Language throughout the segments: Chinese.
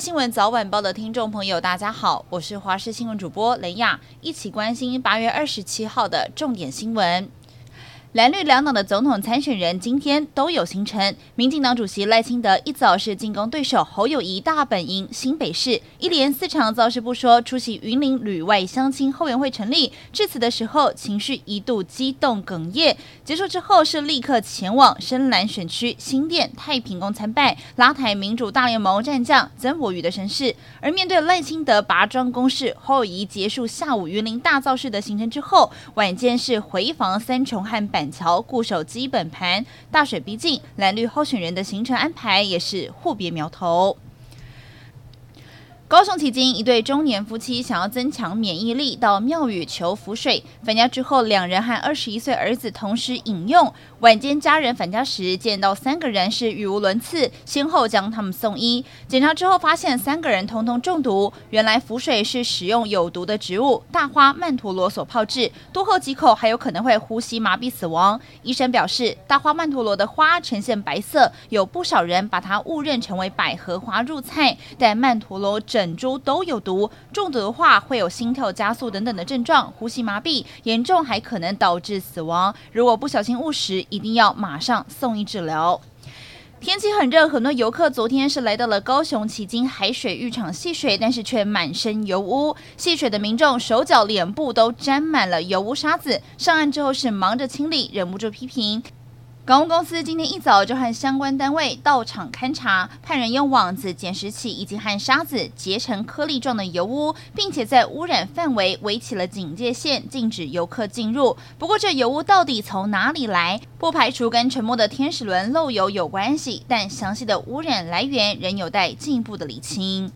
新闻早晚报的听众朋友，大家好，我是华视新闻主播雷亚，一起关心八月二十七号的重点新闻。蓝绿两党的总统参选人今天都有行程。民进党主席赖清德一早是进攻对手侯友谊大本营新北市，一连四场造势不说，出席云林旅外乡亲后援会成立。致辞的时候情绪一度激动哽咽，结束之后是立刻前往深蓝选区新店太平宫参拜，拉抬民主大联盟战将曾国瑜的身世。而面对赖清德拔桩攻势，侯友谊结束下午云林大造势的行程之后，晚间是回防三重汉板桥固守基本盘，大水逼近，蓝绿候选人的行程安排也是互别苗头。高雄旗津一对中年夫妻想要增强免疫力，到庙宇求符水。返家之后，两人和二十一岁儿子同时饮用。晚间家人返家时，见到三个人是语无伦次，先后将他们送医。检查之后发现三个人通通中毒。原来符水是使用有毒的植物大花曼陀罗所泡制，多喝几口还有可能会呼吸麻痹死亡。医生表示，大花曼陀罗的花呈现白色，有不少人把它误认成为百合花入菜，但曼陀罗整等猪都有毒，中毒的话会有心跳加速等等的症状，呼吸麻痹，严重还可能导致死亡。如果不小心误食，一定要马上送医治疗。天气很热，很多游客昨天是来到了高雄旗津海水浴场戏水，但是却满身油污，戏水的民众手脚脸部都沾满了油污沙子，上岸之后是忙着清理，忍不住批评。港务公司今天一早就和相关单位到场勘查，派人用网子、捡拾起以及和沙子结成颗粒状的油污，并且在污染范围围起了警戒线，禁止游客进入。不过，这油污到底从哪里来？不排除跟沉没的天使轮漏油有关系，但详细的污染来源仍有待进一步的理清。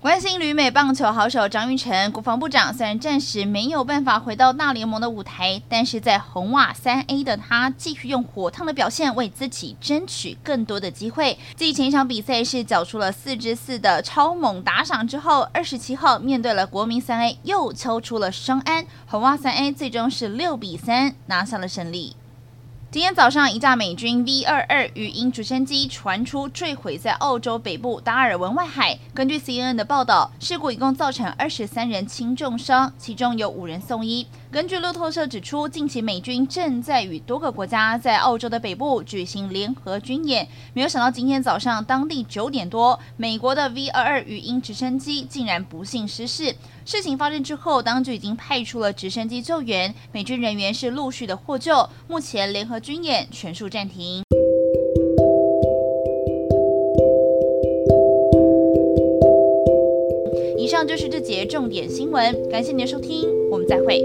关心旅美棒球好手张玉成，国防部长虽然暂时没有办法回到大联盟的舞台，但是在红袜三 A 的他继续用火烫的表现为自己争取更多的机会。继前一场比赛是缴出了四支四的超猛打赏之后，二十七号面对了国民三 A 又敲出了双安，红袜三 A 最终是六比三拿下了胜利。今天早上，一架美军 V 二二语音直升机传出坠毁在澳洲北部达尔文外海。根据 CNN 的报道，事故一共造成二十三人轻重伤，其中有五人送医。根据路透社指出，近期美军正在与多个国家在澳洲的北部举行联合军演。没有想到，今天早上当地九点多，美国的 V 二二语音直升机竟然不幸失事。事情发生之后，当局已经派出了直升机救援，美军人员是陆续的获救。目前联合军演全数暂停。以上就是这节重点新闻，感谢您的收听，我们再会。